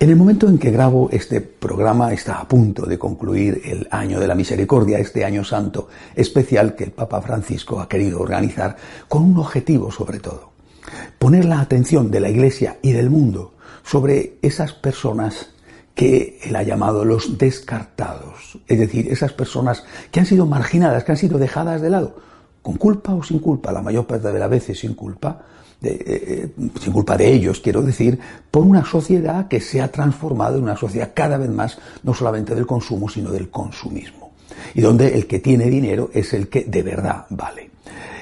En el momento en que grabo este programa está a punto de concluir el año de la misericordia, este año santo especial que el Papa Francisco ha querido organizar con un objetivo sobre todo, poner la atención de la Iglesia y del mundo sobre esas personas que él ha llamado los descartados, es decir, esas personas que han sido marginadas, que han sido dejadas de lado, con culpa o sin culpa, la mayor parte de las veces sin culpa, eh, eh, sin culpa de ellos, quiero decir, por una sociedad que se ha transformado en una sociedad cada vez más, no solamente del consumo, sino del consumismo. Y donde el que tiene dinero es el que de verdad vale.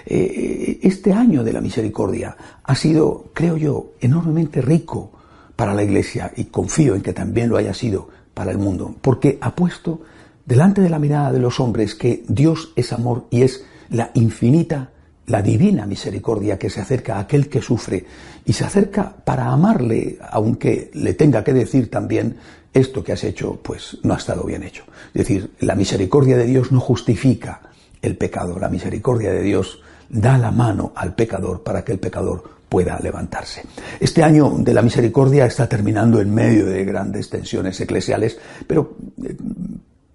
Eh, este año de la misericordia ha sido, creo yo, enormemente rico para la Iglesia y confío en que también lo haya sido para el mundo, porque ha puesto delante de la mirada de los hombres que Dios es amor y es la infinita la divina misericordia que se acerca a aquel que sufre y se acerca para amarle, aunque le tenga que decir también esto que has hecho, pues no ha estado bien hecho. Es decir, la misericordia de Dios no justifica el pecado, la misericordia de Dios da la mano al pecador para que el pecador pueda levantarse. Este año de la misericordia está terminando en medio de grandes tensiones eclesiales, pero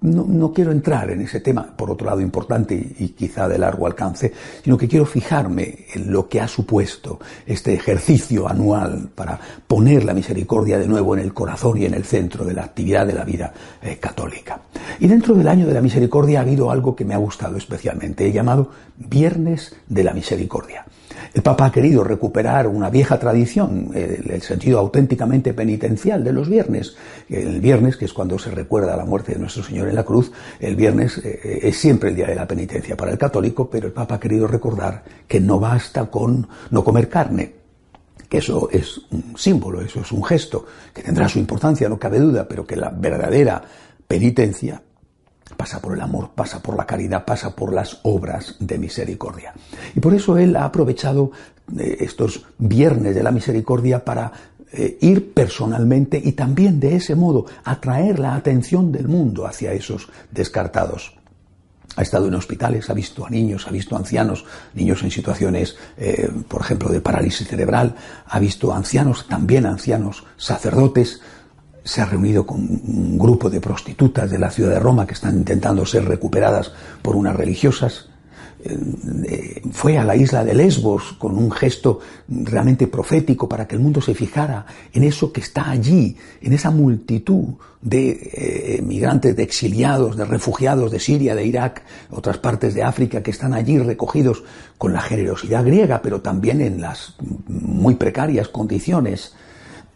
no, quiero entrar en ese tema, por otro lado importante y, quizá de largo alcance, sino que quiero fijarme en lo que ha supuesto este ejercicio anual para poner la misericordia de nuevo en el corazón y en el centro de la actividad de la vida eh, católica. Y dentro del año de la misericordia ha habido algo que me ha gustado especialmente, he llamado Viernes de la Misericordia. El Papa ha querido recuperar una vieja tradición, el, sentido auténticamente penitencial de los viernes. El viernes, que es cuando se recuerda la muerte de nuestro Señor en la cruz, el viernes eh, es siempre el día de la penitencia para el católico, pero el Papa ha querido recordar que no basta con no comer carne, que eso es un símbolo, eso es un gesto, que tendrá su importancia, no cabe duda, pero que la verdadera penitencia pasa por el amor, pasa por la caridad, pasa por las obras de misericordia. Y por eso él ha aprovechado eh, estos viernes de la misericordia para eh, ir personalmente y también de ese modo atraer la atención del mundo hacia esos descartados. Ha estado en hospitales, ha visto a niños, ha visto a ancianos, niños en situaciones, eh, por ejemplo, de parálisis cerebral, ha visto ancianos, también ancianos sacerdotes, se ha reunido con un grupo de prostitutas de la ciudad de Roma que están intentando ser recuperadas por unas religiosas. Eh, fue a la isla de Lesbos con un gesto realmente profético para que el mundo se fijara en eso que está allí, en esa multitud de eh, migrantes, de exiliados, de refugiados de Siria, de Irak, otras partes de África que están allí recogidos con la generosidad griega, pero también en las muy precarias condiciones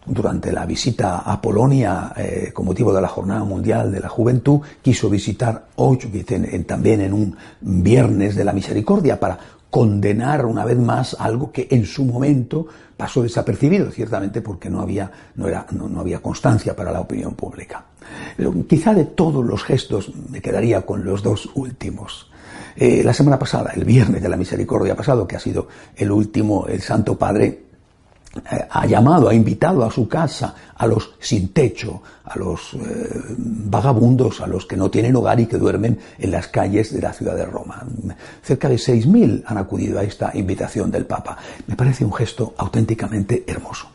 durante la visita a Polonia eh, con motivo de la Jornada Mundial de la Juventud, quiso visitar Auschwitz también en un viernes de la misericordia para condenar una vez más algo que en su momento pasó desapercibido, ciertamente porque no había, no era, no, había constancia para la opinión pública. Quizá de todos los gestos me quedaría con los dos últimos. Eh, la semana pasada, el viernes de la misericordia pasado, que ha sido el último, el Santo Padre ha llamado, ha invitado a su casa a los sin techo, a los eh, vagabundos, a los que no tienen hogar y que duermen en las calles de la ciudad de Roma. Cerca de 6.000 han acudido a esta invitación del Papa. Me parece un gesto auténticamente hermoso.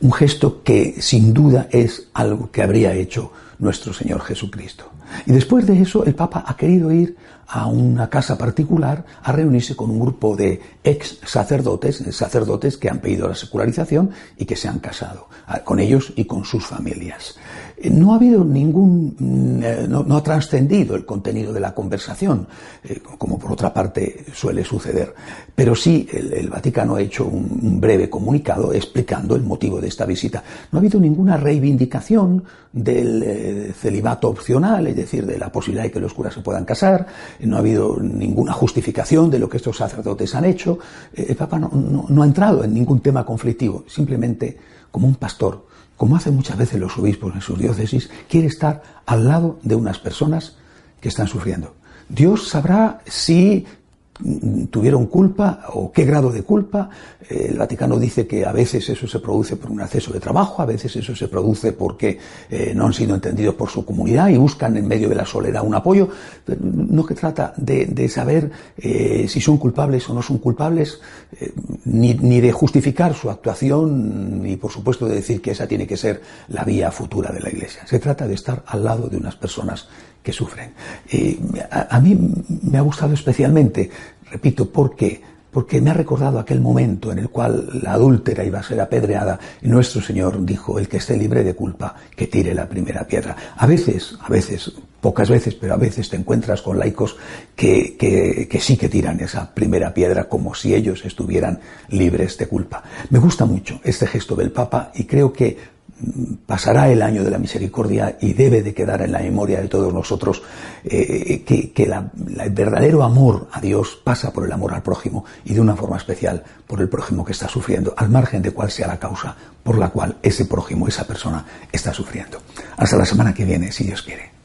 Un gesto que sin duda es algo que habría hecho nuestro Señor Jesucristo. Y después de eso el Papa ha querido ir a una casa particular a reunirse con un grupo de ex sacerdotes, sacerdotes que han pedido la secularización y que se han casado, con ellos y con sus familias. Eh, no ha habido ningún, mm, eh, no, ha trascendido el contenido de la conversación, eh, como por otra parte suele suceder, pero sí el, Vaticano ha hecho un, breve comunicado explicando el motivo de esta visita. No ha habido ninguna reivindicación del celibato opcional, es decir, de la posibilidad de que los curas se puedan casar, no ha habido ninguna justificación de lo que estos sacerdotes han hecho. El Papa no ha entrado en ningún tema conflictivo, simplemente como un pastor como hacen muchas veces los obispos en sus diócesis, quiere estar al lado de unas personas que están sufriendo. Dios sabrá si tuvieron culpa o qué grado de culpa. El Vaticano dice que a veces eso se produce por un exceso de trabajo, a veces eso se produce porque eh, no han sido entendidos por su comunidad y buscan en medio de la soledad un apoyo. No que trata de, saber eh, si son culpables o no son culpables, eh, ni, ni, de justificar su actuación, ni por supuesto de decir que esa tiene que ser la vía futura de la Iglesia. Se trata de estar al lado de unas personas que sufren. a, mí me ha gustado especialmente, repito, porque porque me ha recordado aquel momento en el cual la adúltera iba a ser apedreada y nuestro Señor dijo, el que esté libre de culpa, que tire la primera piedra. A veces, a veces, pocas veces, pero a veces te encuentras con laicos que, que, que sí que tiran esa primera piedra como si ellos estuvieran libres de culpa. Me gusta mucho este gesto del Papa y creo que pasará el año de la misericordia y debe de quedar en la memoria de todos nosotros eh, que, el verdadero amor a Dios pasa por el amor al prójimo y de una forma especial por el prójimo que está sufriendo, al margen de cuál sea la causa por la cual ese prójimo, esa persona está sufriendo. Hasta la semana que viene, si Dios quiere.